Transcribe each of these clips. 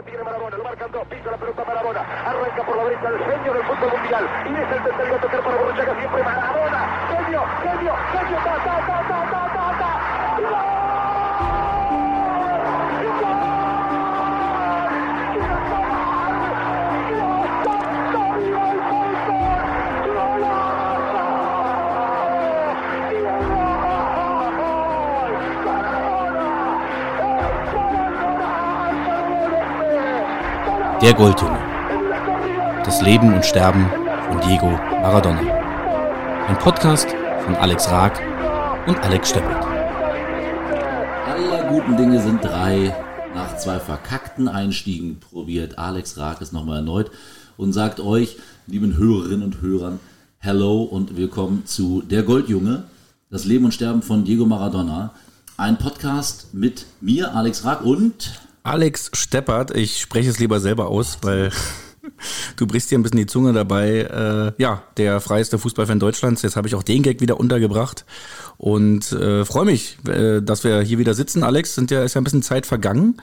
la tiene Marabona, lo marcan dos, pisa la pelota Marabona, arranca por la derecha el genio del fútbol mundial, y es el tercero a tocar para Borruchaga siempre Marabona, genio, genio, genio, ta, ta, ta, ta, ta, ta, Der Goldjunge. Das Leben und Sterben von Diego Maradona. Ein Podcast von Alex Raag und Alex Steppert. Aller guten Dinge sind drei. Nach zwei verkackten Einstiegen probiert Alex Raag es nochmal erneut und sagt euch, lieben Hörerinnen und Hörern, Hello und willkommen zu Der Goldjunge, das Leben und Sterben von Diego Maradona. Ein Podcast mit mir, Alex Raag und Alex Steppert, ich spreche es lieber selber aus, weil du brichst dir ein bisschen die Zunge dabei. Äh, ja, der freiste Fußballfan Deutschlands. Jetzt habe ich auch den Gag wieder untergebracht und äh, freue mich, äh, dass wir hier wieder sitzen. Alex, sind ja, ist ja ein bisschen Zeit vergangen.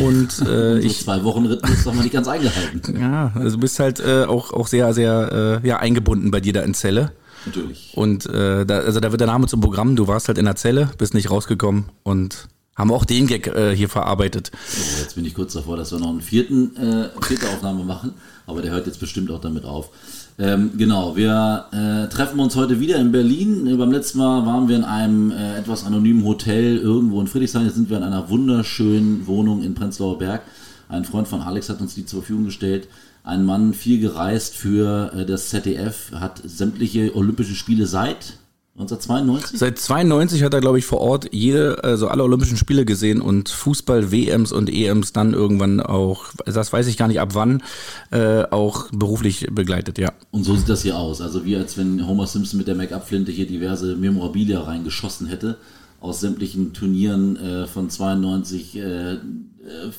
Und äh, ich zwei Wochen Rhythmus noch mal nicht ganz eingehalten. Ja, also du bist halt äh, auch auch sehr sehr äh, ja eingebunden bei dir da in Zelle. Natürlich. Und äh, da, also da wird der Name zum Programm. Du warst halt in der Zelle, bist nicht rausgekommen und haben auch den Gag äh, hier verarbeitet. So, jetzt bin ich kurz davor, dass wir noch einen vierten, äh, vierte Aufnahme machen, aber der hört jetzt bestimmt auch damit auf. Ähm, genau, wir äh, treffen uns heute wieder in Berlin. Äh, beim letzten Mal waren wir in einem äh, etwas anonymen Hotel irgendwo in Friedrichshain. Jetzt sind wir in einer wunderschönen Wohnung in Prenzlauer Berg. Ein Freund von Alex hat uns die zur Verfügung gestellt. Ein Mann, viel gereist für äh, das ZDF, hat sämtliche Olympische Spiele seit 1992? Seit 92 hat er, glaube ich, vor Ort jede, also alle Olympischen Spiele gesehen und Fußball-WMs und EMs dann irgendwann auch, das weiß ich gar nicht ab wann, äh, auch beruflich begleitet, ja. Und so sieht das hier aus. Also wie als wenn Homer Simpson mit der Make-up-Flinte hier diverse Memorabilia reingeschossen hätte aus sämtlichen Turnieren äh, von 92, äh,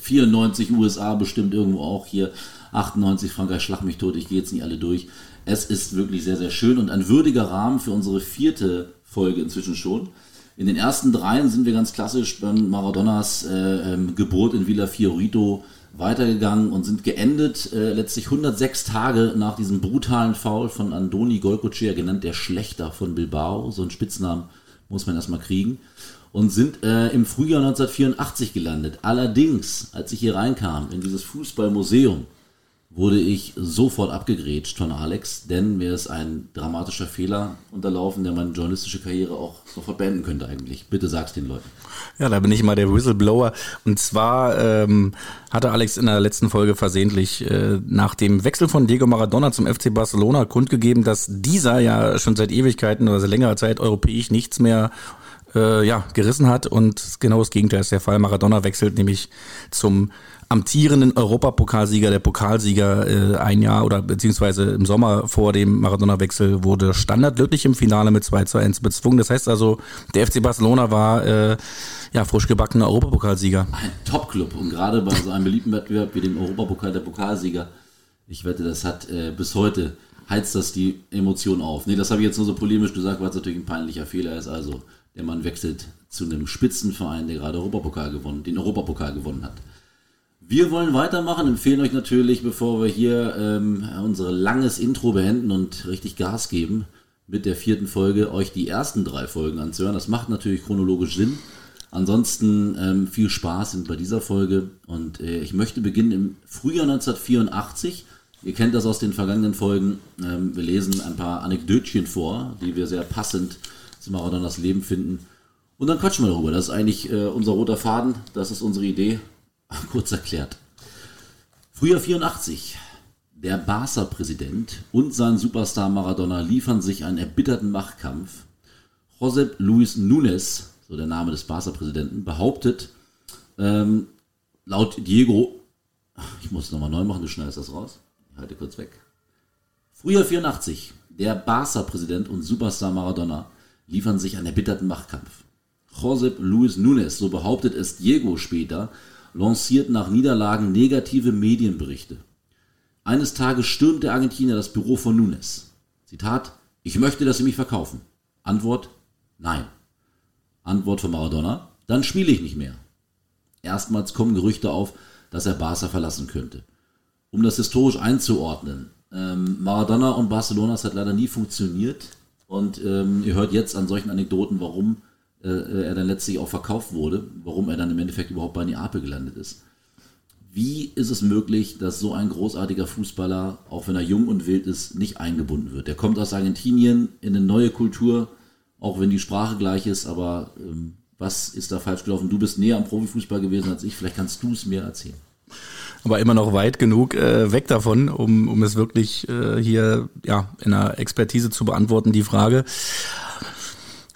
94 USA bestimmt irgendwo auch hier, 98 Frankreich, Schlag mich tot, ich gehe jetzt nicht alle durch. Es ist wirklich sehr, sehr schön und ein würdiger Rahmen für unsere vierte Folge inzwischen schon. In den ersten dreien sind wir ganz klassisch beim Maradonas äh, ähm, Geburt in Villa Fiorito weitergegangen und sind geendet äh, letztlich 106 Tage nach diesem brutalen Foul von Andoni Golcochea, genannt der Schlechter von Bilbao. So einen Spitznamen muss man erstmal kriegen. Und sind äh, im Frühjahr 1984 gelandet. Allerdings, als ich hier reinkam in dieses Fußballmuseum, wurde ich sofort abgegrätscht von Alex, denn mir ist ein dramatischer Fehler unterlaufen, der meine journalistische Karriere auch sofort beenden könnte eigentlich. Bitte sag's den Leuten. Ja, da bin ich mal der Whistleblower. Und zwar ähm, hatte Alex in der letzten Folge versehentlich äh, nach dem Wechsel von Diego Maradona zum FC Barcelona kundgegeben, dass dieser ja schon seit Ewigkeiten oder seit längerer Zeit europäisch nichts mehr äh, ja, gerissen hat. Und genau das Gegenteil ist der Fall. Maradona wechselt nämlich zum amtierenden Europapokalsieger, der Pokalsieger äh, ein Jahr oder beziehungsweise im Sommer vor dem Maradona-Wechsel wurde standardlöblich im Finale mit 2 zu 1 bezwungen. Das heißt also, der FC Barcelona war äh, ja frisch gebackener Europapokalsieger. Ein Top-Club und gerade bei so einem beliebten Wettbewerb wie dem Europapokal der Pokalsieger, ich wette, das hat äh, bis heute heizt das die Emotion auf. Nee, das habe ich jetzt nur so polemisch gesagt, weil es natürlich ein peinlicher Fehler ist. Also, der Mann wechselt zu einem Spitzenverein, der gerade Europapokal gewonnen, den Europapokal gewonnen hat. Wir wollen weitermachen, empfehlen euch natürlich, bevor wir hier ähm, unser langes Intro beenden und richtig Gas geben mit der vierten Folge, euch die ersten drei Folgen anzuhören. Das macht natürlich chronologisch Sinn. Ansonsten ähm, viel Spaß bei dieser Folge und äh, ich möchte beginnen im Frühjahr 1984. Ihr kennt das aus den vergangenen Folgen. Ähm, wir lesen ein paar Anekdötchen vor, die wir sehr passend zu Maradonas Leben finden. Und dann quatschen wir darüber. Das ist eigentlich äh, unser roter Faden, das ist unsere Idee. Kurz erklärt. Frühjahr 84. Der Barca-Präsident und sein Superstar Maradona liefern sich einen erbitterten Machtkampf. Josep Luis Nunes, so der Name des Barca-Präsidenten, behauptet, ähm, laut Diego, ich muss es nochmal neu machen, du schneidest das raus. Ich halte kurz weg. Frühjahr 84. Der Barca-Präsident und Superstar Maradona liefern sich einen erbitterten Machtkampf. Josep Luis Nunes, so behauptet es Diego später, lanciert nach Niederlagen negative Medienberichte. Eines Tages stürmt der Argentinier das Büro von Nunes. Zitat, ich möchte, dass Sie mich verkaufen. Antwort, nein. Antwort von Maradona, dann spiele ich nicht mehr. Erstmals kommen Gerüchte auf, dass er Barca verlassen könnte. Um das historisch einzuordnen, ähm, Maradona und Barcelona, das hat leider nie funktioniert. Und ähm, ihr hört jetzt an solchen Anekdoten, warum äh, er dann letztlich auch verkauft wurde, warum er dann im Endeffekt überhaupt bei Neapel gelandet ist. Wie ist es möglich, dass so ein großartiger Fußballer, auch wenn er jung und wild ist, nicht eingebunden wird? Der kommt aus Argentinien in eine neue Kultur, auch wenn die Sprache gleich ist, aber ähm, was ist da falsch gelaufen? Du bist näher am Profifußball gewesen als ich, vielleicht kannst du es mir erzählen aber immer noch weit genug äh, weg davon, um, um es wirklich äh, hier ja in einer Expertise zu beantworten, die Frage.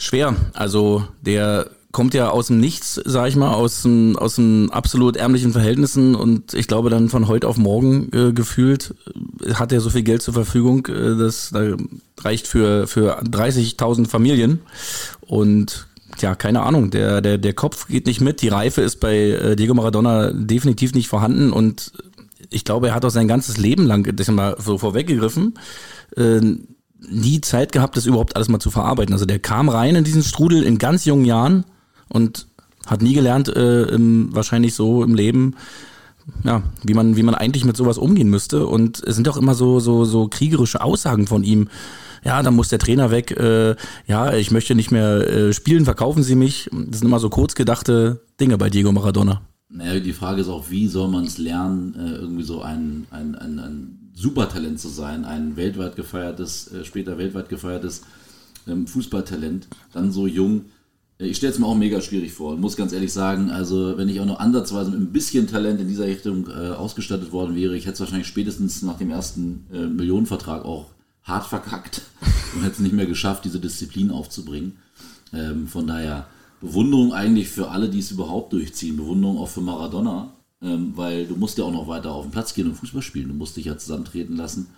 Schwer. Also der kommt ja aus dem Nichts, sag ich mal, aus dem, aus dem absolut ärmlichen Verhältnissen und ich glaube dann von heute auf morgen äh, gefühlt äh, hat er so viel Geld zur Verfügung, äh, das da reicht für, für 30.000 Familien und ja, keine Ahnung, der, der, der Kopf geht nicht mit, die Reife ist bei äh, Diego Maradona definitiv nicht vorhanden und ich glaube, er hat auch sein ganzes Leben lang, das mal so vorweggegriffen, äh, nie Zeit gehabt, das überhaupt alles mal zu verarbeiten. Also der kam rein in diesen Strudel in ganz jungen Jahren und hat nie gelernt, äh, im, wahrscheinlich so im Leben, ja, wie man, wie man eigentlich mit sowas umgehen müsste. Und es sind auch immer so, so, so kriegerische Aussagen von ihm ja, dann muss der Trainer weg, äh, ja, ich möchte nicht mehr äh, spielen, verkaufen Sie mich. Das sind immer so kurz Dinge bei Diego Maradona. Naja, die Frage ist auch, wie soll man es lernen, äh, irgendwie so ein, ein, ein, ein Supertalent zu sein, ein weltweit gefeiertes, äh, später weltweit gefeiertes ähm, Fußballtalent, dann so jung. Äh, ich stelle es mir auch mega schwierig vor und muss ganz ehrlich sagen, also wenn ich auch nur ansatzweise mit ein bisschen Talent in dieser Richtung äh, ausgestattet worden wäre, ich hätte es wahrscheinlich spätestens nach dem ersten Millionenvertrag auch hart verkackt und hätte es nicht mehr geschafft, diese Disziplin aufzubringen. Ähm, von daher Bewunderung eigentlich für alle, die es überhaupt durchziehen. Bewunderung auch für Maradona, ähm, weil du musst ja auch noch weiter auf den Platz gehen und Fußball spielen. Du musst dich ja zusammentreten lassen.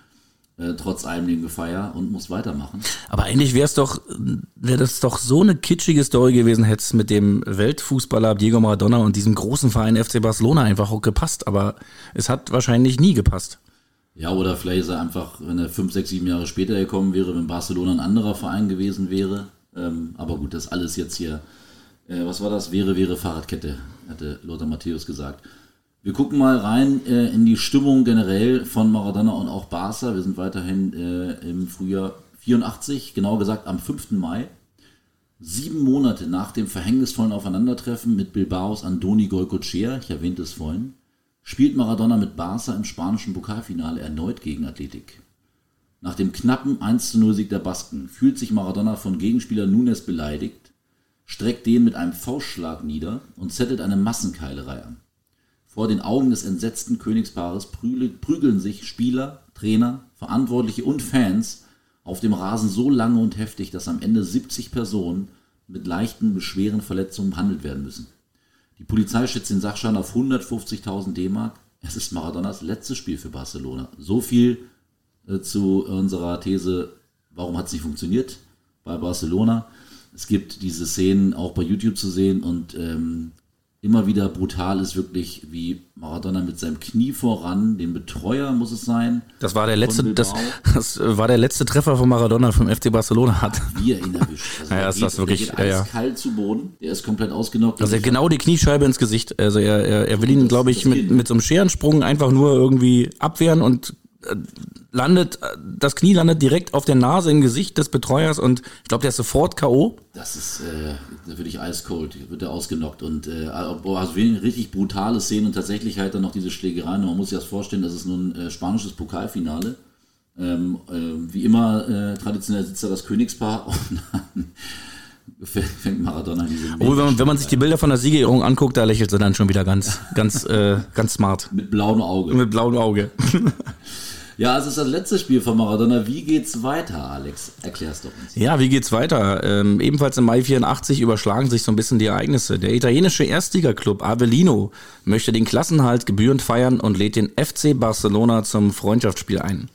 Äh, trotz allem dem Gefeier und musst weitermachen. Aber eigentlich wäre es doch, wäre das doch so eine kitschige Story gewesen, hätte es mit dem Weltfußballer Diego Maradona und diesem großen Verein FC Barcelona einfach auch gepasst. Aber es hat wahrscheinlich nie gepasst. Ja, oder vielleicht ist er einfach, wenn er fünf, sechs, sieben Jahre später gekommen wäre, wenn Barcelona ein anderer Verein gewesen wäre. Ähm, aber gut, das alles jetzt hier, äh, was war das? Wäre, wäre Fahrradkette, hatte Lothar Matthäus gesagt. Wir gucken mal rein äh, in die Stimmung generell von Maradona und auch Barca. Wir sind weiterhin äh, im Frühjahr 84, genau gesagt am 5. Mai. Sieben Monate nach dem verhängnisvollen Aufeinandertreffen mit Bilbaos Andoni Goicochea, ich erwähnte es vorhin, spielt Maradona mit Barca im spanischen Pokalfinale erneut gegen Athletik. Nach dem knappen 1-0-Sieg der Basken fühlt sich Maradona von Gegenspieler Nunes beleidigt, streckt den mit einem Faustschlag nieder und zettelt eine Massenkeilerei an. Vor den Augen des entsetzten Königspaares prügeln sich Spieler, Trainer, Verantwortliche und Fans auf dem Rasen so lange und heftig, dass am Ende 70 Personen mit leichten, beschweren Verletzungen behandelt werden müssen. Die Polizei schätzt den Sachschaden auf 150.000 D-Mark. Es ist Maradonas letztes Spiel für Barcelona. So viel äh, zu unserer These, warum hat es nicht funktioniert bei Barcelona. Es gibt diese Szenen auch bei YouTube zu sehen und ähm, immer wieder brutal ist wirklich, wie Maradona mit seinem Knie voran, den Betreuer muss es sein. Das war der letzte, das, das war der letzte Treffer von Maradona vom FC Barcelona hat. Wie er ihn erwischt. Also ja, ist das wirklich, der geht ja, ja. zu Boden, der ist komplett ausgenockt. Also genau die Kniescheibe ins Gesicht. Also er, er, er will ihn, glaube ich, mit, mit so einem Scherensprung einfach nur irgendwie abwehren und landet, das Knie landet direkt auf der Nase im Gesicht des Betreuers und ich glaube, der ist sofort K.O. Das ist äh, wirklich eiskalt, wird er ausgenockt und äh, also richtig brutale Szenen und tatsächlich halt dann noch diese Schlägerei. Man muss sich das vorstellen, das ist nun ein äh, spanisches Pokalfinale. Ähm, äh, wie immer, äh, traditionell sitzt da das Königspaar und dann fängt Maradona diese Obwohl, wenn man, wenn man sich die Bilder von der Siegerehrung anguckt, da lächelt sie dann schon wieder ganz, ganz, äh, ganz smart. Mit blauem Auge. Mit blauem Auge. Ja, es ist das letzte Spiel von Maradona. Wie geht's weiter, Alex? Erklär's doch uns. Ja, wie geht's weiter? Ähm, ebenfalls im Mai 84 überschlagen sich so ein bisschen die Ereignisse. Der italienische Erstligaklub Avellino möchte den Klassenhalt gebührend feiern und lädt den FC Barcelona zum Freundschaftsspiel ein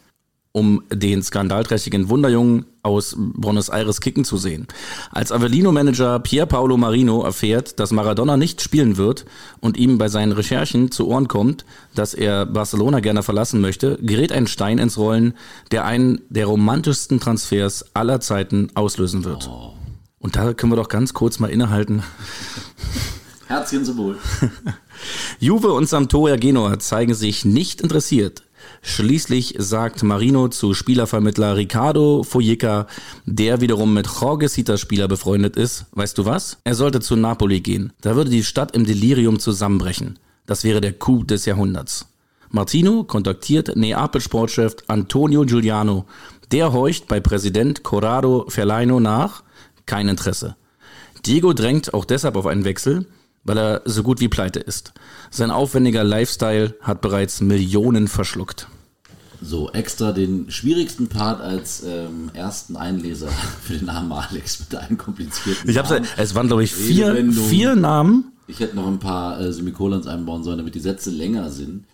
um den skandalträchtigen Wunderjungen aus Buenos Aires kicken zu sehen. Als Avellino-Manager Pier Paolo Marino erfährt, dass Maradona nicht spielen wird und ihm bei seinen Recherchen zu Ohren kommt, dass er Barcelona gerne verlassen möchte, gerät ein Stein ins Rollen, der einen der romantischsten Transfers aller Zeiten auslösen wird. Oh. Und da können wir doch ganz kurz mal innehalten. Herzchen zum Wohl. Juve und Sampdoria Genua zeigen sich nicht interessiert. Schließlich sagt Marino zu Spielervermittler Ricardo Fojica, der wiederum mit Jorge Citas Spieler befreundet ist, weißt du was? Er sollte zu Napoli gehen. Da würde die Stadt im Delirium zusammenbrechen. Das wäre der Coup des Jahrhunderts. Martino kontaktiert Neapel-Sportchef Antonio Giuliano. Der horcht bei Präsident Corrado Ferlaino nach. Kein Interesse. Diego drängt auch deshalb auf einen Wechsel, weil er so gut wie pleite ist. Sein aufwendiger Lifestyle hat bereits Millionen verschluckt. So, extra den schwierigsten Part als ähm, ersten Einleser für den Namen Alex mit einem komplizierten Ich hab's, Namen. es waren glaube ich vier, vier Namen. Ich hätte noch ein paar äh, Semikolons einbauen sollen, damit die Sätze länger sind.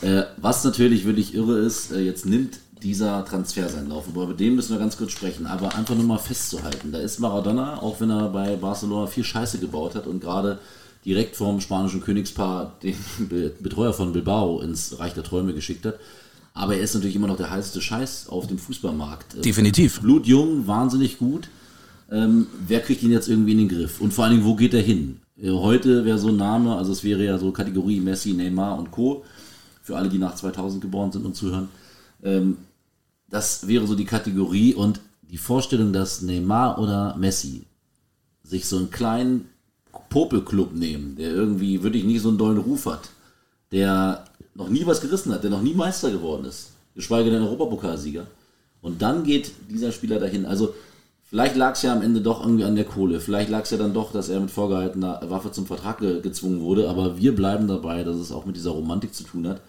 äh, was natürlich wirklich irre ist, äh, jetzt nimmt dieser Transfer seinen Lauf. Über dem müssen wir ganz kurz sprechen. Aber einfach nur mal festzuhalten. Da ist Maradona, auch wenn er bei Barcelona viel Scheiße gebaut hat und gerade direkt vom spanischen Königspaar den Be- Betreuer von Bilbao ins Reich der Träume geschickt hat. Aber er ist natürlich immer noch der heißeste Scheiß auf dem Fußballmarkt. Äh, Definitiv. Blutjung, wahnsinnig gut. Ähm, wer kriegt ihn jetzt irgendwie in den Griff? Und vor allen Dingen, wo geht er hin? Äh, Heute wäre so ein Name, also es wäre ja so Kategorie Messi, Neymar und Co. Für alle, die nach 2000 geboren sind und zuhören. Ähm, das wäre so die Kategorie und die Vorstellung, dass Neymar oder Messi sich so einen kleinen Popelclub nehmen, der irgendwie wirklich nicht so einen dollen Ruf hat, der noch nie was gerissen hat, der noch nie Meister geworden ist, geschweige denn Europapokalsieger. Und dann geht dieser Spieler dahin. Also vielleicht lag es ja am Ende doch irgendwie an der Kohle. Vielleicht lag es ja dann doch, dass er mit vorgehaltener Waffe zum Vertrag ge gezwungen wurde. Aber wir bleiben dabei, dass es auch mit dieser Romantik zu tun hat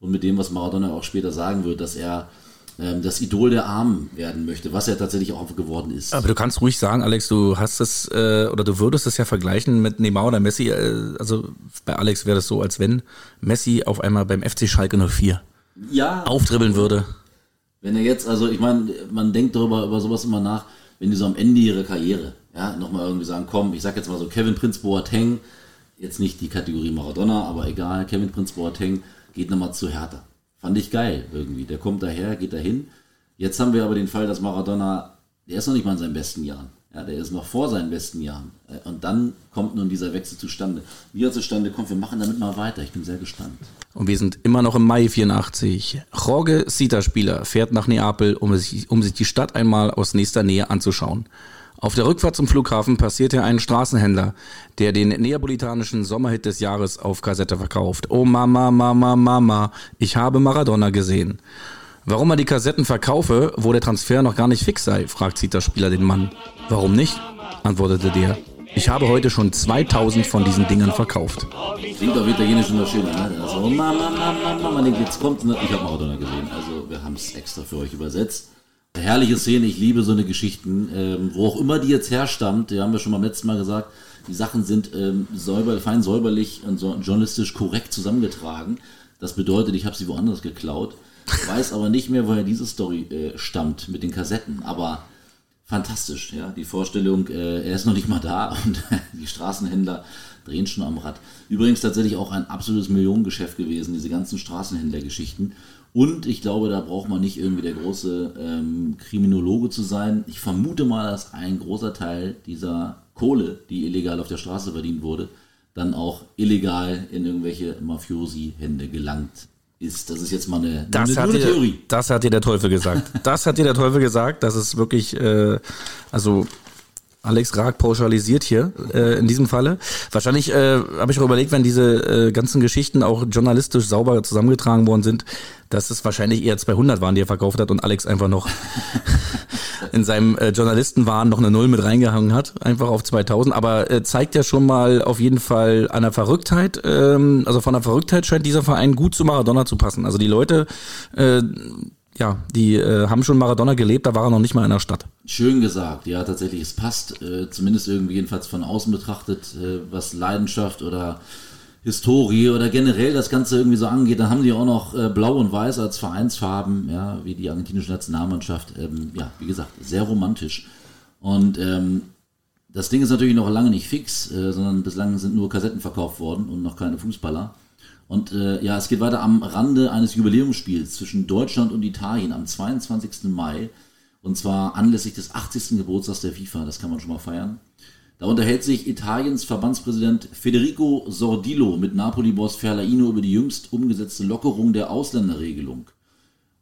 und mit dem, was Maradona auch später sagen wird, dass er ähm, das Idol der Armen werden möchte, was er tatsächlich auch geworden ist. Aber du kannst ruhig sagen, Alex, du hast es äh, oder du würdest es ja vergleichen mit Neymar oder Messi. Äh, also bei Alex wäre das so, als wenn Messi auf einmal beim FC Schalke 04 ja, aufdribbeln würde. Wenn er jetzt, also ich meine, man denkt darüber, über sowas immer nach, wenn die so am Ende ihrer Karriere, ja, nochmal irgendwie sagen, komm, ich sag jetzt mal so, Kevin Prinz Boateng, jetzt nicht die Kategorie Maradona, aber egal, Kevin Prinz Boateng geht nochmal zu Hertha. Fand ich geil irgendwie. Der kommt daher, geht dahin. Jetzt haben wir aber den Fall, dass Maradona, der ist noch nicht mal in seinen besten Jahren. Ja, der ist noch vor seinen besten Jahren. Äh, Und dann kommt nun dieser Wechsel zustande. Wie er zustande kommt, wir machen damit mal weiter. Ich bin sehr gespannt. Und wir sind immer noch im Mai 84. Jorge Sita-Spieler fährt nach Neapel, um sich, um sich die Stadt einmal aus nächster Nähe anzuschauen. Auf der Rückfahrt zum Flughafen passiert er einen Straßenhändler, der den neapolitanischen Sommerhit des Jahres auf Kassette verkauft. Oh Mama, Mama, Mama, ich habe Maradona gesehen. Warum er die Kassetten verkaufe, wo der Transfer noch gar nicht fix sei, fragt Sita-Spieler den Mann. Warum nicht? antwortete der. Ich habe heute schon 2000 von diesen Dingern verkauft. Klingt auf Italienisch immer schöner, ne? Also, Mama, Mama, Mama, jetzt kommt, ich habe Maradona gesehen. Also, wir haben es extra für euch übersetzt. Herrliche Szene, ich liebe so eine Geschichten, ähm, wo auch immer die jetzt herstammt, die haben wir schon beim letzten Mal gesagt, die Sachen sind ähm, säuber, fein säuberlich und so journalistisch korrekt zusammengetragen. Das bedeutet, ich habe sie woanders geklaut, weiß aber nicht mehr, woher diese Story äh, stammt mit den Kassetten, aber fantastisch, ja, die Vorstellung, äh, er ist noch nicht mal da und die Straßenhändler drehen schon am Rad. Übrigens tatsächlich auch ein absolutes Millionengeschäft gewesen, diese ganzen Straßenhändlergeschichten. Und ich glaube, da braucht man nicht irgendwie der große ähm, Kriminologe zu sein. Ich vermute mal, dass ein großer Teil dieser Kohle, die illegal auf der Straße verdient wurde, dann auch illegal in irgendwelche Mafiosi-Hände gelangt ist. Das ist jetzt mal eine, Das, eine, hat dir, Theorie. das hat dir der Teufel gesagt. Das hat dir der Teufel gesagt. Das ist wirklich, äh, also Alex Raag pauschalisiert hier äh, in diesem Falle. Wahrscheinlich äh, habe ich auch überlegt, wenn diese äh, ganzen Geschichten auch journalistisch sauber zusammengetragen worden sind, dass es wahrscheinlich eher 200 waren, die er verkauft hat und Alex einfach noch in seinem äh, Journalistenwahn noch eine Null mit reingehangen hat, einfach auf 2000. Aber äh, zeigt ja schon mal auf jeden Fall an der Verrücktheit, ähm, also von der Verrücktheit scheint dieser Verein gut zu Maradona zu passen. Also die Leute, äh, ja, die äh, haben schon Maradona gelebt, da war er noch nicht mal in der Stadt. Schön gesagt, ja, tatsächlich. Es passt, äh, zumindest irgendwie jedenfalls von außen betrachtet, äh, was Leidenschaft oder Historie oder generell das Ganze irgendwie so angeht. Dann haben die auch noch äh, Blau und Weiß als Vereinsfarben, ja, wie die argentinische Nationalmannschaft. Ähm, ja, wie gesagt, sehr romantisch. Und ähm, das Ding ist natürlich noch lange nicht fix, äh, sondern bislang sind nur Kassetten verkauft worden und noch keine Fußballer. Und äh, ja, es geht weiter am Rande eines Jubiläumsspiels zwischen Deutschland und Italien am 22. Mai. Und zwar anlässlich des 80. Geburtstags der FIFA, das kann man schon mal feiern. Da unterhält sich Italiens Verbandspräsident Federico Sordillo mit Napoli-Boss Ferlaino über die jüngst umgesetzte Lockerung der Ausländerregelung.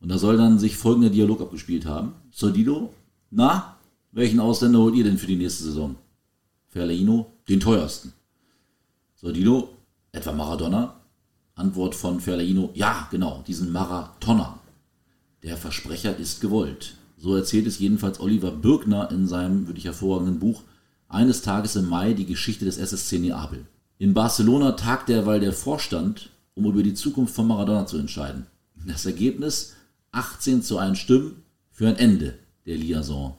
Und da soll dann sich folgender Dialog abgespielt haben. Sordillo, na, welchen Ausländer holt ihr denn für die nächste Saison? Ferlaino, den teuersten. Sordillo, etwa Maradona? Antwort von Ferlaino, ja, genau, diesen Maratona. Der Versprecher ist gewollt. So erzählt es jedenfalls Oliver Birkner in seinem wirklich hervorragenden Buch Eines Tages im Mai die Geschichte des SSC Neapel. In Barcelona tagt derweil der Vorstand, um über die Zukunft von Maradona zu entscheiden. Das Ergebnis 18 zu 1 Stimmen für ein Ende der Liaison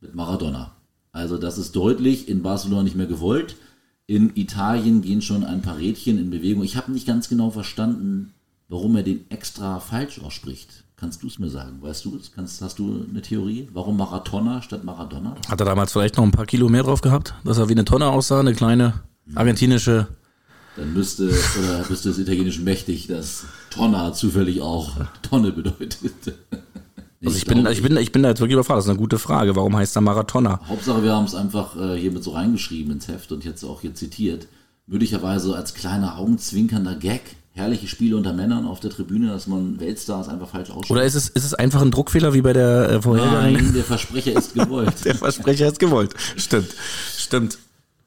mit Maradona. Also das ist deutlich in Barcelona nicht mehr gewollt. In Italien gehen schon ein paar Rädchen in Bewegung. Ich habe nicht ganz genau verstanden, warum er den extra falsch ausspricht. Kannst du es mir sagen? Weißt du es? Kannst, hast du eine Theorie? Warum Maratona statt Maradona? Hat er damals vielleicht noch ein paar Kilo mehr drauf gehabt, dass er wie eine Tonne aussah, eine kleine argentinische. Dann müsste, oder müsste es italienisch mächtig, dass Tonna zufällig auch Tonne bedeutet. Also ich, bin, ich, bin, ich bin da jetzt wirklich überfragt. Das ist eine gute Frage. Warum heißt er Maratona? Hauptsache, wir haben es einfach äh, hiermit so reingeschrieben ins Heft und jetzt auch hier zitiert. Möglicherweise als kleiner augenzwinkernder Gag. Herrliche Spiele unter Männern auf der Tribüne, dass man Weltstars einfach falsch ausspricht. Oder ist es, ist es einfach ein Druckfehler wie bei der äh, vorhergehenden? Nein, der Versprecher ist gewollt. der Versprecher ist gewollt. Stimmt. Stimmt.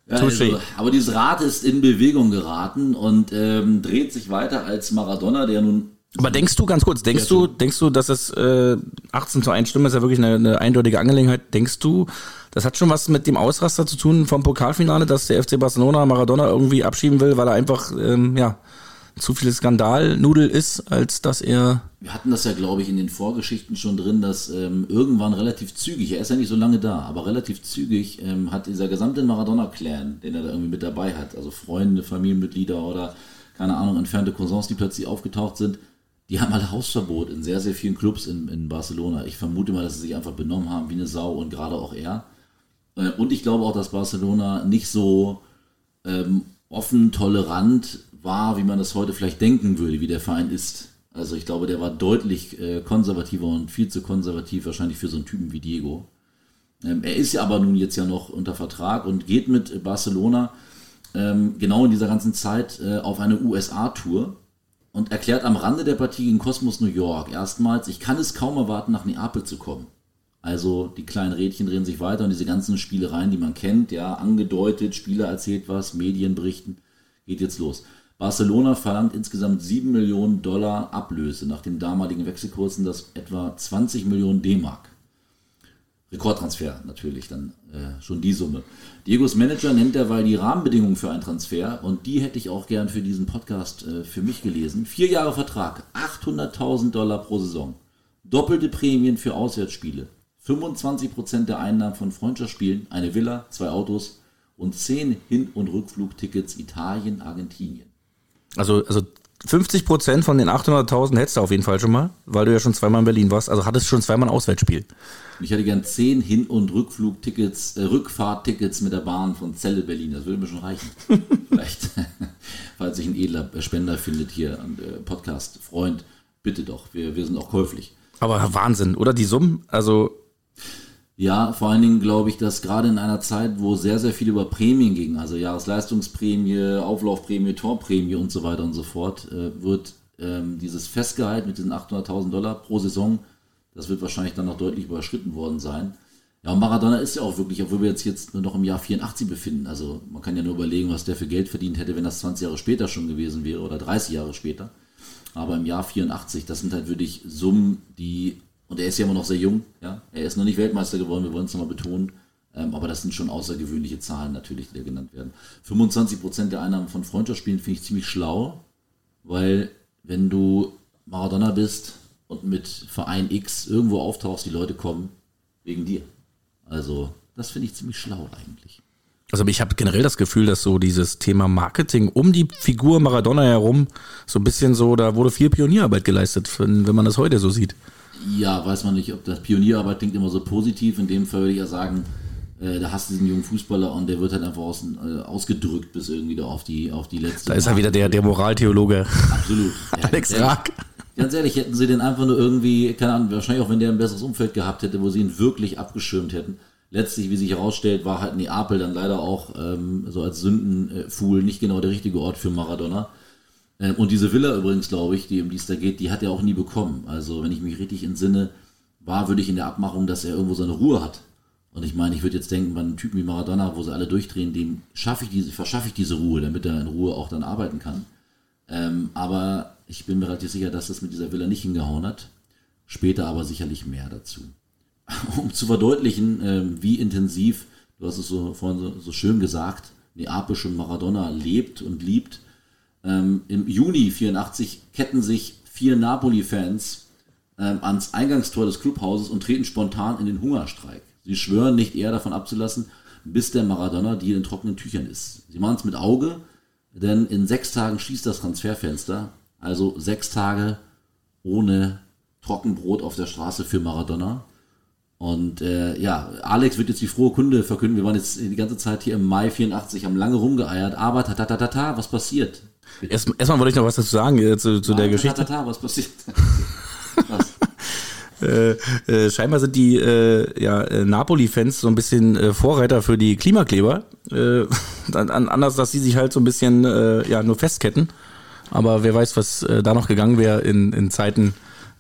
Ja, also, aber dieses Rad ist in Bewegung geraten und ähm, dreht sich weiter als Maradona, der nun aber denkst du, ganz kurz, denkst du, denkst du, dass es äh, 18 zu 1 Stimme ist ja wirklich eine, eine eindeutige Angelegenheit. Denkst du, das hat schon was mit dem Ausraster zu tun vom Pokalfinale, dass der FC Barcelona Maradona irgendwie abschieben will, weil er einfach, ähm, ja, zu viel Skandalnudel ist, als dass er. Wir hatten das ja, glaube ich, in den Vorgeschichten schon drin, dass ähm, irgendwann relativ zügig, er ist ja nicht so lange da, aber relativ zügig ähm, hat dieser gesamte Maradona-Clan, den er da irgendwie mit dabei hat, also Freunde, Familienmitglieder oder keine Ahnung, entfernte Cousins, die plötzlich aufgetaucht sind, die haben alle Hausverbot in sehr, sehr vielen Clubs in, in Barcelona. Ich vermute mal, dass sie sich einfach benommen haben wie eine Sau und gerade auch er. Äh, und ich glaube auch, dass Barcelona nicht so ähm, offen, tolerant war, wie man das heute vielleicht denken würde, wie der Verein ist. Also ich glaube, der war deutlich äh, konservativer und viel zu konservativ wahrscheinlich für so einen Typen wie Diego. Ähm, er ist ja aber nun jetzt ja noch unter Vertrag und geht mit Barcelona ähm, genau in dieser ganzen Zeit äh, auf eine USA-Tour und erklärt am Rande der Partie gegen Cosmos New York erstmals, ich kann es kaum erwarten, nach Neapel zu kommen. Also die kleinen Rädchen drehen sich weiter und diese ganzen Spielereien, die man kennt, ja, angedeutet, Spieler erzählt was, Medien berichten, geht jetzt los. Barcelona verlangt insgesamt 7 Millionen Dollar Ablöse, nach dem damaligen Wechselkurs sind das etwa 20 Millionen D-Mark. Rekordtransfer natürlich, dann äh, schon die Summe. Diegos Manager nennt derweil die Rahmenbedingungen für einen Transfer und die hätte ich auch gern für diesen Podcast äh, für mich gelesen. Vier Jahre Vertrag, 800.000 Dollar pro Saison, doppelte Prämien für Auswärtsspiele, 25% der Einnahmen von Freundschaftsspielen, eine Villa, zwei Autos und 10 Hin- und Rückflugtickets Italien, Argentinien. Also, also 50 Prozent von den 800.000 hättest du auf jeden Fall schon mal, weil du ja schon zweimal in Berlin warst. Also hattest schon zweimal ein Auswärtsspiel. Ich hätte gern 10 Hin- und Rückflugtickets, äh, Rückfahrttickets mit der Bahn von Celle Berlin. Das würde mir schon reichen. Vielleicht, falls sich ein edler Spender findet hier, ein äh, Podcast-Freund, bitte doch. Wir, wir sind auch käuflich. Aber Wahnsinn, oder? Die Summen, also ja, vor allen Dingen glaube ich, dass gerade in einer Zeit, wo sehr, sehr viel über Prämien ging, also Jahresleistungsprämie, Auflaufprämie, Torprämie und so weiter und so fort, äh, wird ähm, dieses festgehalten mit diesen 800.000 Dollar pro Saison, das wird wahrscheinlich dann noch deutlich überschritten worden sein. Ja, und Maradona ist ja auch wirklich, obwohl wir jetzt, jetzt nur noch im Jahr 84 befinden, also man kann ja nur überlegen, was der für Geld verdient hätte, wenn das 20 Jahre später schon gewesen wäre oder 30 Jahre später. Aber im Jahr 84, das sind halt wirklich Summen, die und er ist ja immer noch sehr jung, ja. Er ist noch nicht Weltmeister geworden, wir wollen es nochmal betonen. Ähm, aber das sind schon außergewöhnliche Zahlen natürlich, die da genannt werden. 25% der Einnahmen von Freundschaftsspielen finde ich ziemlich schlau, weil wenn du Maradona bist und mit Verein X irgendwo auftauchst, die Leute kommen wegen dir. Also, das finde ich ziemlich schlau eigentlich. Also ich habe generell das Gefühl, dass so dieses Thema Marketing um die Figur Maradona herum so ein bisschen so, da wurde viel Pionierarbeit geleistet, wenn man das heute so sieht. Ja, weiß man nicht, ob das Pionierarbeit klingt immer so positiv. In dem Fall würde ich ja sagen, äh, da hast du diesen jungen Fußballer und der wird halt einfach aus, äh, ausgedrückt bis irgendwie da auf die, auf die letzte. Da ist er wieder der, der Moraltheologe. Absolut. Ja, Alex Rack. Ganz ehrlich, hätten sie den einfach nur irgendwie, keine Ahnung, wahrscheinlich auch wenn der ein besseres Umfeld gehabt hätte, wo sie ihn wirklich abgeschirmt hätten, letztlich, wie sich herausstellt, war halt Neapel dann leider auch ähm, so als Sündenfuhl nicht genau der richtige Ort für Maradona. Ähm, und diese Villa übrigens, glaube ich, die um die es da geht, die hat er auch nie bekommen. Also wenn ich mich richtig entsinne, war, würde ich in der Abmachung, dass er irgendwo seine Ruhe hat. Und ich meine, ich würde jetzt denken, bei einem Typen wie Maradona, wo sie alle durchdrehen, dem schaffe ich diese, verschaffe ich diese Ruhe, damit er in Ruhe auch dann arbeiten kann. Ähm, aber ich bin mir relativ sicher, dass das mit dieser Villa nicht hingehauen hat. Später aber sicherlich mehr dazu. Um zu verdeutlichen, äh, wie intensiv, du hast es so vorhin so, so schön gesagt, Neapel schon Maradona lebt und liebt. Ähm, Im Juni 84 ketten sich vier Napoli-Fans ähm, ans Eingangstor des Clubhauses und treten spontan in den Hungerstreik. Sie schwören nicht eher davon abzulassen, bis der Maradona-Deal in trockenen Tüchern ist. Sie machen es mit Auge, denn in sechs Tagen schließt das Transferfenster. Also sechs Tage ohne Trockenbrot auf der Straße für Maradona. Und äh, ja, Alex wird jetzt die frohe Kunde verkünden. Wir waren jetzt die ganze Zeit hier im Mai 84, haben lange rumgeeiert, aber ta ta ta ta, ta was passiert? Erst, erstmal wollte ich noch was dazu sagen äh, zu, zu der Geschichte. Ta, ta, ta, was passiert? was? Äh, äh, scheinbar sind die äh, ja, äh, Napoli-Fans so ein bisschen äh, Vorreiter für die Klimakleber. Äh, anders, dass sie sich halt so ein bisschen ja, nur festketten. Aber wer weiß, was da noch gegangen wäre in, in Zeiten,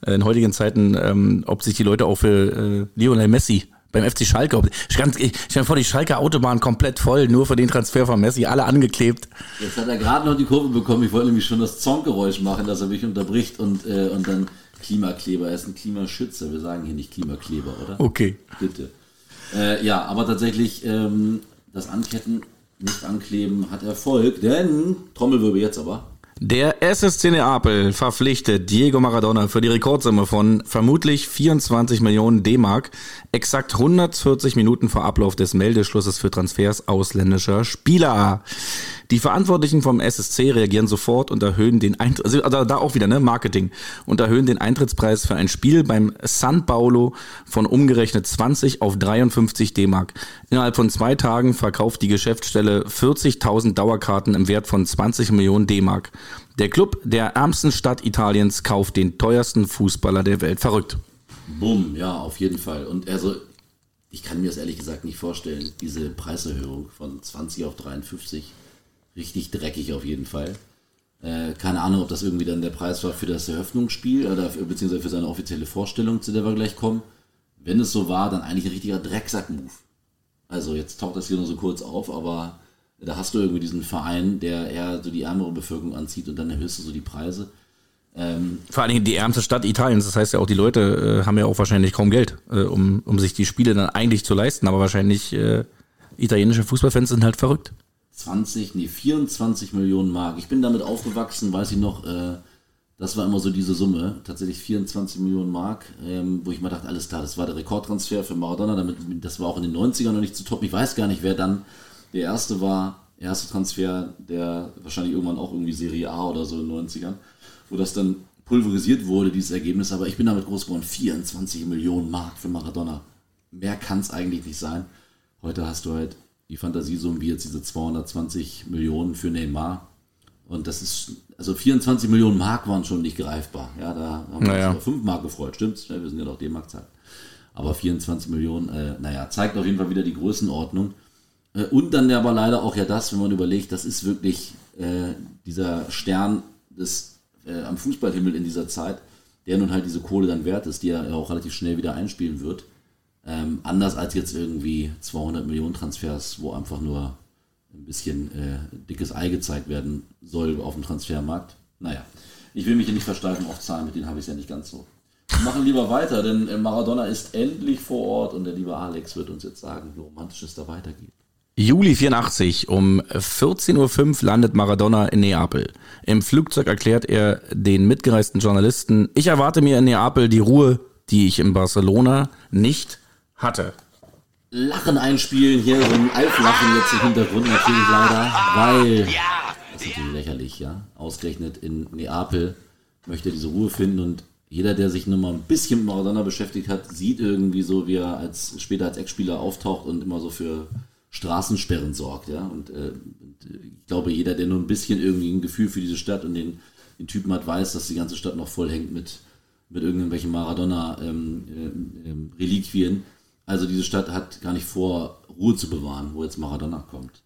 in heutigen Zeiten, ähm, ob sich die Leute auch für Lionel Messi beim FC Schalke. Ich, ganz, ich stell mir vor, die Schalke Autobahn komplett voll, nur für den Transfer von Messi, alle angeklebt. Jetzt hat er gerade noch die Kurve bekommen. Ich wollte nämlich schon das Zonkgeräusch machen, dass er mich unterbricht und, äh, und dann Klimakleber. Er ist ein Klimaschützer. Wir sagen hier nicht Klimakleber, oder? Okay. Bitte. Äh, ja, aber tatsächlich ähm, das Anketten, nicht ankleben hat Erfolg, denn Trommelwirbel jetzt aber. Der SSC Neapel verpflichtet Diego Maradona für die Rekordsumme von vermutlich 24 Millionen D-Mark, exakt 140 Minuten vor Ablauf des Meldeschlusses für Transfers ausländischer Spieler. Die Verantwortlichen vom SSC reagieren sofort und erhöhen den Eintritt, also da auch wieder, ne, Marketing, und erhöhen den Eintrittspreis für ein Spiel beim San Paulo von umgerechnet 20 auf 53 D-Mark. Innerhalb von zwei Tagen verkauft die Geschäftsstelle 40.000 Dauerkarten im Wert von 20 Millionen D-Mark. Der Club der ärmsten Stadt Italiens kauft den teuersten Fußballer der Welt. Verrückt. Bumm, ja, auf jeden Fall. Und also, ich kann mir das ehrlich gesagt nicht vorstellen, diese Preiserhöhung von 20 auf 53 richtig dreckig auf jeden Fall. Äh, keine Ahnung, ob das irgendwie dann der Preis war für das Eröffnungsspiel oder für, beziehungsweise für seine offizielle Vorstellung, zu der wir gleich kommen. Wenn es so war, dann eigentlich ein richtiger Drecksack-Move. Also jetzt taucht das hier nur so kurz auf, aber da hast du irgendwie diesen Verein, der eher so die ärmere Bevölkerung anzieht und dann erhöhst du so die Preise. Ähm, Vor allen Dingen die ärmste Stadt Italiens. Das heißt ja auch, die Leute äh, haben ja auch wahrscheinlich kaum Geld, äh, um, um sich die Spiele dann eigentlich zu leisten. Aber wahrscheinlich äh, italienische Fußballfans sind halt verrückt. 20, nee, 24 Millionen Mark. Ich bin damit aufgewachsen, weiß ich noch, äh, das war immer so diese Summe, tatsächlich 24 Millionen Mark, ähm, wo ich mal dachte, alles klar, das war der Rekordtransfer für Maradona, damit, das war auch in den 90ern noch nicht zu top. Ich weiß gar nicht, wer dann der erste war, erste Transfer, der wahrscheinlich irgendwann auch irgendwie Serie A oder so in den 90ern, wo das dann pulverisiert wurde, dieses Ergebnis. Aber ich bin damit groß geworden, 24 Millionen Mark für Maradona. Mehr kann es eigentlich nicht sein. Heute hast du halt die Fantasiesummen wie jetzt diese 220 Millionen für Neymar. Und das ist, also 24 Millionen Mark waren schon nicht greifbar. Ja, da haben wir naja. uns über 5 Mark gefreut, stimmt's? Ja, wir sind ja doch D-Mark-Zeit. Aber 24 Millionen, äh, naja, zeigt auf jeden Fall wieder die Größenordnung. Äh, und dann aber leider auch ja das, wenn man überlegt, das ist wirklich äh, dieser Stern des, äh, am Fußballhimmel in dieser Zeit, der nun halt diese Kohle dann wert ist, die er auch relativ schnell wieder einspielen wird. Ähm, anders als jetzt irgendwie 200 Millionen Transfers, wo einfach nur ein bisschen äh, dickes Ei gezeigt werden soll auf dem Transfermarkt. Naja, ich will mich hier nicht versteifen auf Zahlen, mit denen habe ich es ja nicht ganz so. Wir machen lieber weiter, denn äh, Maradona ist endlich vor Ort und der liebe Alex wird uns jetzt sagen, wie romantisch es da weitergeht. Juli 84 um 14.05 Uhr landet Maradona in Neapel. Im Flugzeug erklärt er den mitgereisten Journalisten, ich erwarte mir in Neapel die Ruhe, die ich in Barcelona nicht hatte. Lachen einspielen, hier so ein Alflachen jetzt im Hintergrund natürlich leider, weil das ist natürlich lächerlich, ja. Ausgerechnet in Neapel möchte er diese Ruhe finden und jeder, der sich nur mal ein bisschen mit Maradona beschäftigt hat, sieht irgendwie so, wie er als später als Ex-Spieler auftaucht und immer so für Straßensperren sorgt, ja. Und, äh, und ich glaube, jeder, der nur ein bisschen irgendwie ein Gefühl für diese Stadt und den, den Typen hat, weiß, dass die ganze Stadt noch voll hängt mit, mit irgendwelchen Maradona-Reliquien. Ähm, ähm, Also diese Stadt hat gar nicht vor, Ruhe zu bewahren, wo jetzt Maradona kommt.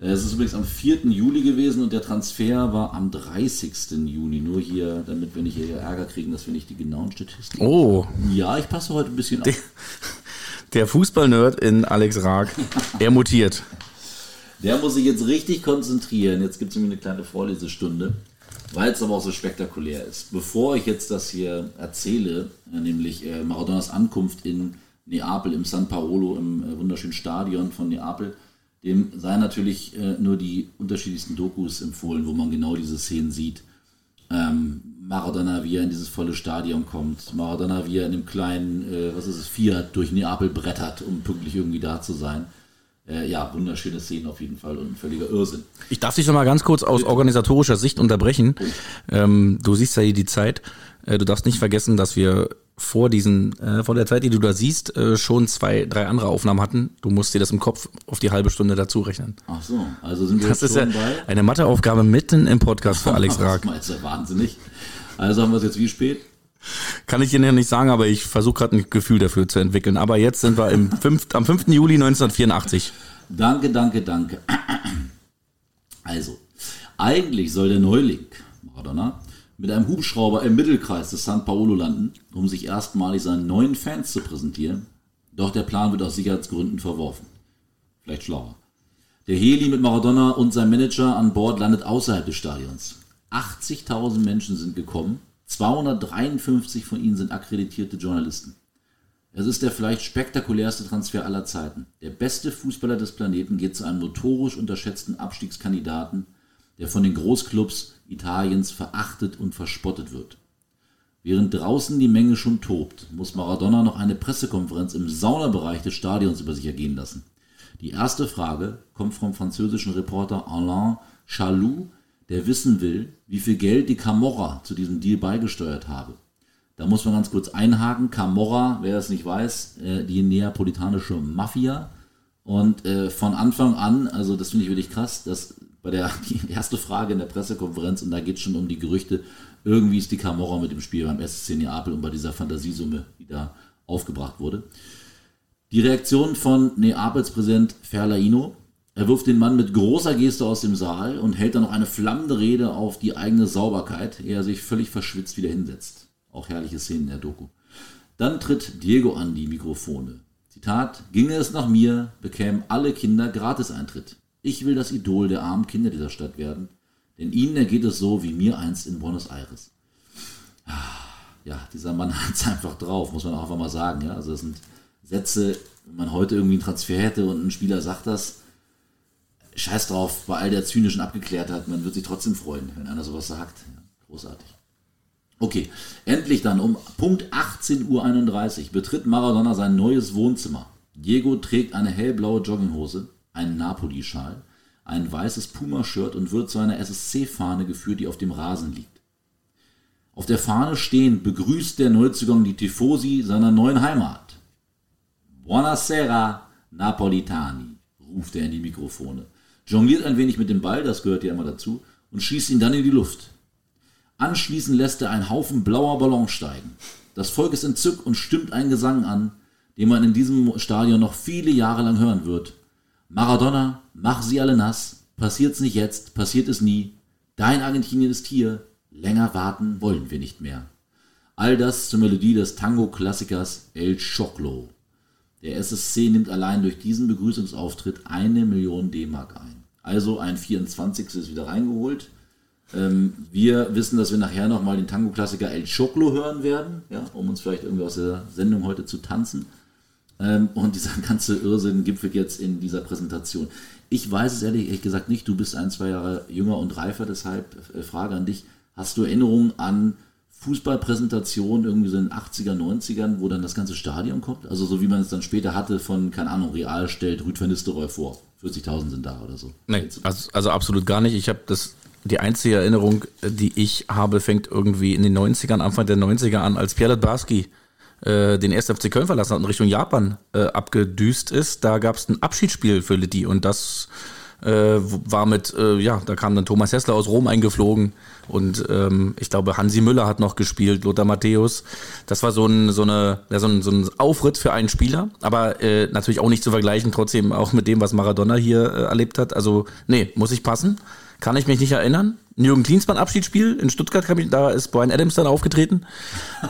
Äh, Es ist übrigens am 4. Juli gewesen und der Transfer war am 30. Juni. Nur hier, damit wir nicht hier Ärger kriegen, dass wir nicht die genauen Statistiken. Oh, Ja, ich passe heute ein bisschen auf. Der Fußballnerd in Alex Raag, er mutiert. Der muss sich jetzt richtig konzentrieren. Jetzt gibt es nämlich eine kleine Vorlesestunde, weil es aber auch so spektakulär ist. Bevor ich jetzt das hier erzähle, äh, nämlich äh, Maradonas Ankunft in Neapel, im San Paolo, im äh, wunderschönen Stadion von Neapel, dem seien natürlich nur die unterschiedlichsten Dokus empfohlen, wo man genau diese Szenen sieht. Ähm, Maradona, wie er in dieses volle Stadion kommt. Maradona, wie er in dem kleinen, äh, was ist es, Fiat durch Neapel brettert, um pünktlich irgendwie da zu sein. Äh, ja, wunderschöne Szenen auf jeden Fall und ein völliger Irrsinn. Ich darf dich noch mal ganz kurz aus organisatorischer Sicht unterbrechen. Ähm, du siehst ja hier die Zeit. Äh, du darfst nicht vergessen, dass wir vor diesen, äh, vor der Zeit, die du da siehst, äh, schon zwei, drei andere Aufnahmen hatten. Du musst dir das im Kopf auf die halbe Stunde dazu rechnen. Ach so, also sind wir Das jetzt ist ja eine Matheaufgabe mitten im Podcast für Alex Das Raag. ist ja wahnsinnig. Also haben wir es jetzt wie spät? Kann ich dir ja nicht sagen, aber ich versuche gerade ein Gefühl dafür zu entwickeln. Aber jetzt sind wir im fünf, am 5. Juli 1984. Danke, danke, danke. Also, eigentlich soll der Neuling, Maradona, mit einem Hubschrauber im Mittelkreis des San Paolo landen, um sich erstmalig seinen neuen Fans zu präsentieren. Doch der Plan wird aus Sicherheitsgründen verworfen. Vielleicht schlauer. Der Heli mit Maradona und seinem Manager an Bord landet außerhalb des Stadions. 80.000 Menschen sind gekommen, 253 von ihnen sind akkreditierte Journalisten. Es ist der vielleicht spektakulärste Transfer aller Zeiten. Der beste Fußballer des Planeten geht zu einem notorisch unterschätzten Abstiegskandidaten, der von den Großclubs Italiens verachtet und verspottet wird. Während draußen die Menge schon tobt, muss Maradona noch eine Pressekonferenz im Saunabereich des Stadions über sich ergehen lassen. Die erste Frage kommt vom französischen Reporter Alain Chaloux, der wissen will, wie viel Geld die Camorra zu diesem Deal beigesteuert habe. Da muss man ganz kurz einhaken. Camorra, wer das nicht weiß, äh, die neapolitanische Mafia. Und äh, von Anfang an, also das finde ich wirklich krass, dass bei der die erste Frage in der Pressekonferenz, und da geht es schon um die Gerüchte, irgendwie ist die Camorra mit dem Spiel beim SSC Neapel und bei dieser Fantasiesumme, die da aufgebracht wurde. Die Reaktion von Neapels Präsident Ferlaino. Er wirft den Mann mit großer Geste aus dem Saal und hält dann noch eine flammende Rede auf die eigene Sauberkeit, ehe er sich völlig verschwitzt wieder hinsetzt. Auch herrliche Szenen in der Doku. Dann tritt Diego an die Mikrofone. Zitat, ginge es nach mir, bekämen alle Kinder Gratiseintritt. Ich will das Idol der armen Kinder dieser Stadt werden, denn ihnen ergeht es so wie mir einst in Buenos Aires. Ja, dieser Mann hat es einfach drauf, muss man auch einfach mal sagen. Ja? Also das sind Sätze, wenn man heute irgendwie einen Transfer hätte und ein Spieler sagt das, scheiß drauf, bei all der zynischen Abgeklärtheit, man wird sich trotzdem freuen, wenn einer sowas sagt. Ja, großartig. Okay, endlich dann um Punkt 18.31 Uhr betritt Maradona sein neues Wohnzimmer. Diego trägt eine hellblaue Jogginghose, einen Napoli-Schal, ein weißes Puma-Shirt und wird zu einer SSC-Fahne geführt, die auf dem Rasen liegt. Auf der Fahne stehend begrüßt der Neuzugang die Tifosi seiner neuen Heimat. Buonasera, Napolitani, ruft er in die Mikrofone. Jongliert ein wenig mit dem Ball, das gehört ja immer dazu, und schießt ihn dann in die Luft. Anschließend lässt er einen Haufen blauer Ballons steigen. Das Volk ist entzückt und stimmt einen Gesang an, den man in diesem Stadion noch viele Jahre lang hören wird. Maradona, mach sie alle nass, passiert's nicht jetzt, passiert es nie. Dein Argentinien ist hier, länger warten wollen wir nicht mehr. All das zur Melodie des Tango-Klassikers El Choclo. Der SSC nimmt allein durch diesen Begrüßungsauftritt eine Million D-Mark ein. Also ein 24. ist wieder reingeholt. Ähm, wir wissen, dass wir nachher nochmal den Tango-Klassiker El Choclo hören werden, ja, um uns vielleicht irgendwie aus der Sendung heute zu tanzen. Ähm, und dieser ganze Irrsinn gipfelt jetzt in dieser Präsentation. Ich weiß es ehrlich, ehrlich gesagt nicht. Du bist ein, zwei Jahre jünger und reifer, deshalb äh, Frage an dich. Hast du Erinnerungen an Fußballpräsentationen irgendwie so in den 80er, 90ern, wo dann das ganze Stadion kommt? Also so wie man es dann später hatte von, keine Ahnung, Real stellt Rüd van Nistelrooy vor. 40.000 sind da oder so. Nee, also, also absolut gar nicht. Ich habe das, die einzige Erinnerung, die ich habe, fängt irgendwie in den 90ern, Anfang der 90er an, als Pierre Barski äh, den 1. FC Köln verlassen hat und Richtung Japan äh, abgedüst ist. Da gab es ein Abschiedsspiel für Litti und das Äh, war mit, äh, ja, da kam dann Thomas Hessler aus Rom eingeflogen und ähm, ich glaube Hansi Müller hat noch gespielt, Lothar Matthäus. Das war so ein, so eine, ja, so ein, so ein Aufritt für einen Spieler, aber äh, natürlich auch nicht zu vergleichen, trotzdem auch mit dem, was Maradona hier äh, erlebt hat. Also, nee, muss ich passen. Kann ich mich nicht erinnern. Jürgen Klinsmann Abschiedsspiel in Stuttgart, da ist Brian Adams dann aufgetreten.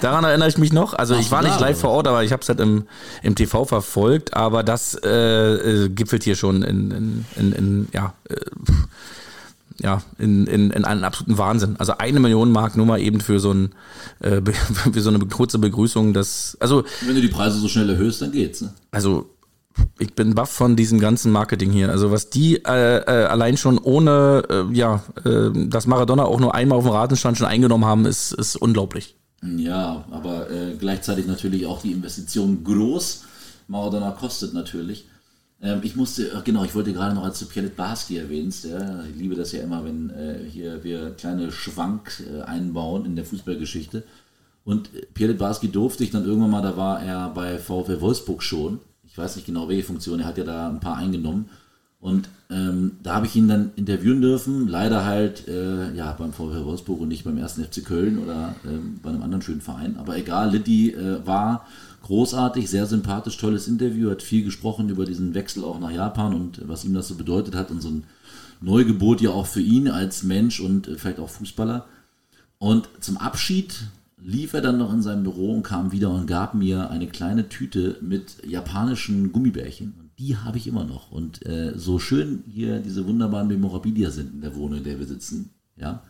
Daran erinnere ich mich noch. Also ich war nicht live vor Ort, aber ich habe es halt im, im TV verfolgt. Aber das äh, äh, gipfelt hier schon in, in, in, in ja, äh, ja, in, in, in einen absoluten Wahnsinn. Also eine Million Mark nur mal eben für so, ein, äh, für so eine kurze Begrüßung. Das, also, Wenn du die Preise so schnell erhöhst, dann geht's. Ne? Also ich bin baff von diesem ganzen Marketing hier. Also was die äh, äh, allein schon ohne, äh, ja, äh, dass Maradona auch nur einmal auf dem Ratenstand schon eingenommen haben, ist, ist unglaublich. Ja, aber äh, gleichzeitig natürlich auch die Investition groß. Maradona kostet natürlich. Ähm, ich musste, genau, ich wollte gerade noch, als du Pierre Barski erwähnst, ja, ich liebe das ja immer, wenn äh, hier wir kleine Schwank äh, einbauen in der Fußballgeschichte. Und Pierre Barski durfte ich dann irgendwann mal, da war er bei VfL Wolfsburg schon ich weiß nicht genau, welche Funktion, er hat ja da ein paar eingenommen. Und ähm, da habe ich ihn dann interviewen dürfen, leider halt äh, ja beim VfL Wolfsburg und nicht beim 1. FC Köln oder ähm, bei einem anderen schönen Verein. Aber egal, Liddy äh, war großartig, sehr sympathisch, tolles Interview, hat viel gesprochen über diesen Wechsel auch nach Japan und was ihm das so bedeutet hat und so ein Neugebot ja auch für ihn als Mensch und äh, vielleicht auch Fußballer. Und zum Abschied lief er dann noch in seinem Büro und kam wieder und gab mir eine kleine Tüte mit japanischen Gummibärchen. Und die habe ich immer noch. Und äh, so schön hier diese wunderbaren Memorabilia sind in der Wohnung, in der wir sitzen, ja,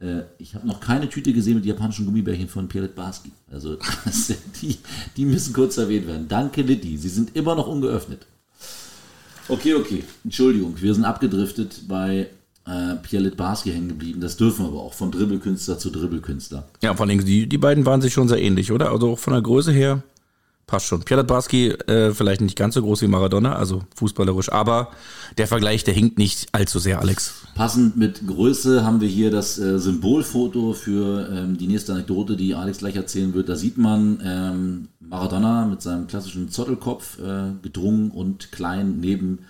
äh, ich habe noch keine Tüte gesehen mit japanischen Gummibärchen von Pierre Barski. Also die, die müssen kurz erwähnt werden. Danke, Liddy. Sie sind immer noch ungeöffnet. Okay, okay. Entschuldigung, wir sind abgedriftet bei äh, Pierre Litbarski hängen geblieben. Das dürfen wir aber auch, von Dribbelkünstler zu Dribbelkünstler. Ja, vor allem die, die beiden waren sich schon sehr ähnlich, oder? Also auch von der Größe her passt schon. Pierre Litbarski äh, vielleicht nicht ganz so groß wie Maradona, also fußballerisch, aber der Vergleich, der hinkt nicht allzu sehr, Alex. Passend mit Größe haben wir hier das äh, Symbolfoto für ähm, die nächste Anekdote, die Alex gleich erzählen wird. Da sieht man ähm, Maradona mit seinem klassischen Zottelkopf äh, gedrungen und klein neben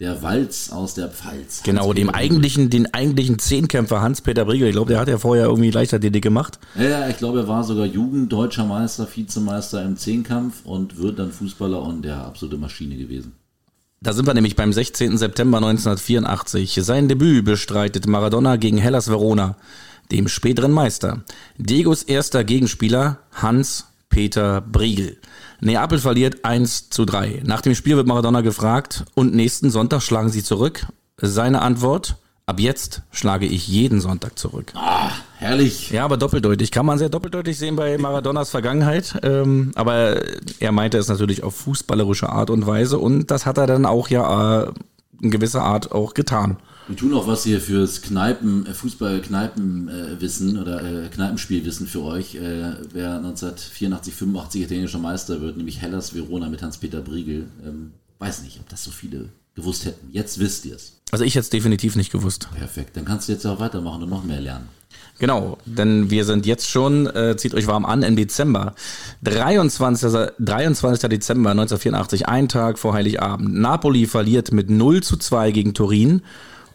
der Walz aus der Pfalz. Genau, dem eigentlichen, den eigentlichen Zehnkämpfer Hans-Peter Briegel. Ich glaube, der hat ja vorher irgendwie Leichtathletik gemacht. Ja, ich glaube, er war sogar Jugenddeutscher Meister, Vizemeister im Zehnkampf und wird dann Fußballer und der absolute Maschine gewesen. Da sind wir nämlich beim 16. September 1984. Sein Debüt bestreitet Maradona gegen Hellas Verona, dem späteren Meister. Diegos erster Gegenspieler Hans-Peter Briegel. Neapel verliert 1 zu 3. Nach dem Spiel wird Maradona gefragt, und nächsten Sonntag schlagen sie zurück? Seine Antwort, ab jetzt schlage ich jeden Sonntag zurück. Ah, herrlich. Ja, aber doppeldeutig. Kann man sehr doppeldeutig sehen bei Maradonas Vergangenheit. Ähm, aber er meinte es natürlich auf fußballerische Art und Weise und das hat er dann auch ja äh, in gewisser Art auch getan. Wir tun auch was hier fürs Kneipen, äh, Fußball-Kneipenwissen äh, oder äh, Kneipenspielwissen für euch. Äh, wer 1984, 85 italienischer Meister wird, nämlich Hellas Verona mit Hans-Peter Briegel. Ähm, weiß nicht, ob das so viele gewusst hätten. Jetzt wisst ihr es. Also ich hätte es definitiv nicht gewusst. Perfekt, dann kannst du jetzt auch weitermachen und noch mehr lernen. Genau, denn wir sind jetzt schon, äh, zieht euch warm an, im Dezember. 23. 23. Dezember 1984, ein Tag vor Heiligabend. Napoli verliert mit 0 zu 2 gegen Turin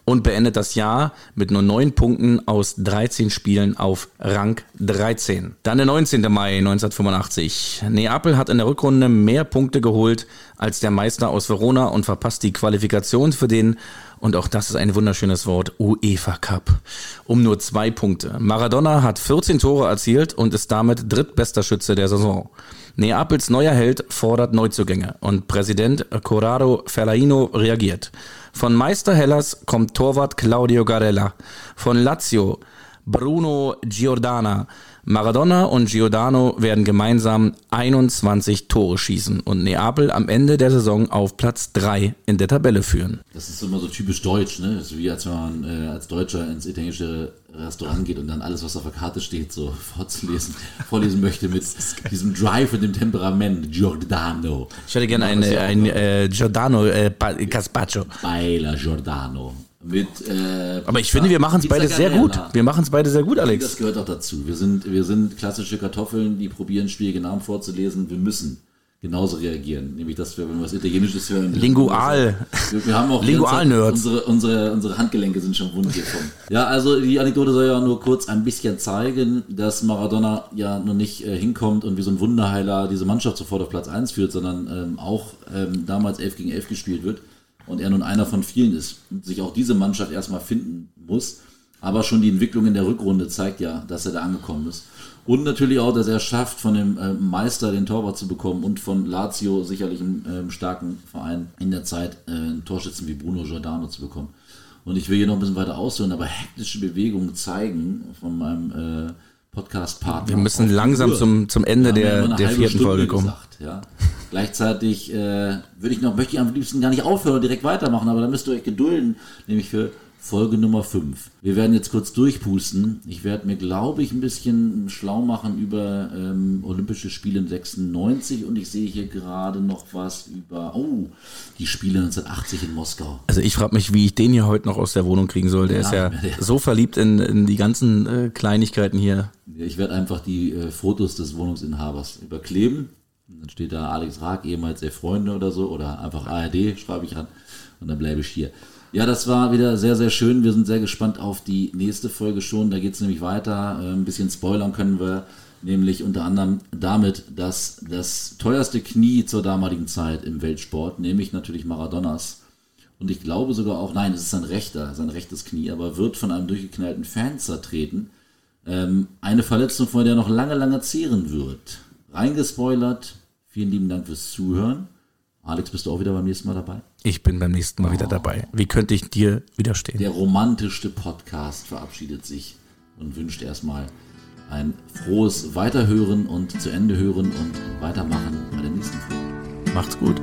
und beendet das Jahr mit nur neun Punkten aus 13 Spielen auf Rang 13. Dann der 19. Mai 1985. Neapel hat in der Rückrunde mehr Punkte geholt als der Meister aus Verona und verpasst die Qualifikation für den und auch das ist ein wunderschönes Wort, UEFA Cup. Um nur zwei Punkte. Maradona hat 14 Tore erzielt und ist damit drittbester Schütze der Saison. Neapels neuer Held fordert Neuzugänge und Präsident Corrado Ferlaino reagiert. Von Meister Hellas kommt Torwart Claudio Garella. Von Lazio Bruno Giordana. Maradona und Giordano werden gemeinsam 21 Tore schießen und Neapel am Ende der Saison auf Platz 3 in der Tabelle führen. Das ist immer so typisch deutsch, ne? So wie als man äh, als Deutscher ins italienische Restaurant geht und dann alles, was auf der Karte steht, so vorzulesen, vorlesen möchte mit diesem Drive und dem Temperament. Giordano. Ich hätte gerne ein, ein äh, Giordano äh, Caspacho. Baila Giordano mit. Äh, Aber ich finde, wir machen es beide sehr gut. Wir machen es beide sehr gut, Alex. Das gehört auch dazu. Wir sind, wir sind klassische Kartoffeln, die probieren schwierige Namen vorzulesen. Wir müssen genauso reagieren. Nämlich, dass wir, wenn wir was Italienisches hören. Lingual. Wir, wir haben auch Lingual-Nerds. Unsere, unsere, unsere Handgelenke sind schon wund gekommen. ja, also die Anekdote soll ja nur kurz ein bisschen zeigen, dass Maradona ja noch nicht äh, hinkommt und wie so ein Wunderheiler diese Mannschaft sofort auf Platz 1 führt, sondern ähm, auch ähm, damals 11 gegen 11 gespielt wird und er nun einer von vielen ist und sich auch diese Mannschaft erstmal finden muss. Aber schon die Entwicklung in der Rückrunde zeigt ja, dass er da angekommen ist. Und natürlich auch, dass er es schafft, von dem äh, Meister den Torwart zu bekommen und von Lazio, sicherlich einem äh, starken Verein, in der Zeit äh, einen Torschützen wie Bruno Giordano zu bekommen. Und ich will hier noch ein bisschen weiter ausholen, aber hektische Bewegungen zeigen von meinem äh, Podcast-Partner. Wir müssen langsam zum, zum Ende der, der vierten Stunde Folge kommen. Gesagt, ja. Gleichzeitig äh, würde ich noch, möchte ich am liebsten gar nicht aufhören und direkt weitermachen, aber da müsst ihr euch gedulden, nämlich für Folge Nummer 5. Wir werden jetzt kurz durchpusten. Ich werde mir, glaube ich, ein bisschen schlau machen über ähm, Olympische Spiele in 96 und ich sehe hier gerade noch was über, oh, die Spiele 1980 in Moskau. Also ich frage mich, wie ich den hier heute noch aus der Wohnung kriegen soll. Der Ja, ist ja der- so verliebt in, in die ganzen äh, Kleinigkeiten hier. Ich werde einfach die äh, Fotos des Wohnungsinhabers überkleben. Und Dann steht da Alex Raag, ehemals der Freunde oder so, oder einfach ARD, schreibe ich ran. Und dann bleibe ich hier. Ja, das war wieder sehr, sehr schön. Wir sind sehr gespannt auf die nächste Folge schon. Da geht es nämlich weiter. Äh, Ein bisschen spoilern können wir, nämlich unter anderem damit, dass das teuerste Knie zur damaligen Zeit im Weltsport, nämlich natürlich Maradonas, und ich glaube sogar auch, nein, es ist sein rechter, sein rechtes Knie, aber wird von einem durchgeknallten Fan zertreten. Ähm, eine Verletzung, von der er noch lange, lange zehren wird. Reingespoilert. Vielen lieben Dank fürs Zuhören. Alex, bist du auch wieder beim nächsten Mal dabei? Ich bin beim nächsten Mal wieder dabei. Wie könnte ich dir widerstehen? Der romantischste Podcast verabschiedet sich und wünscht erstmal ein frohes Weiterhören und zu Ende hören und weitermachen bei der nächsten Folge. Macht's gut.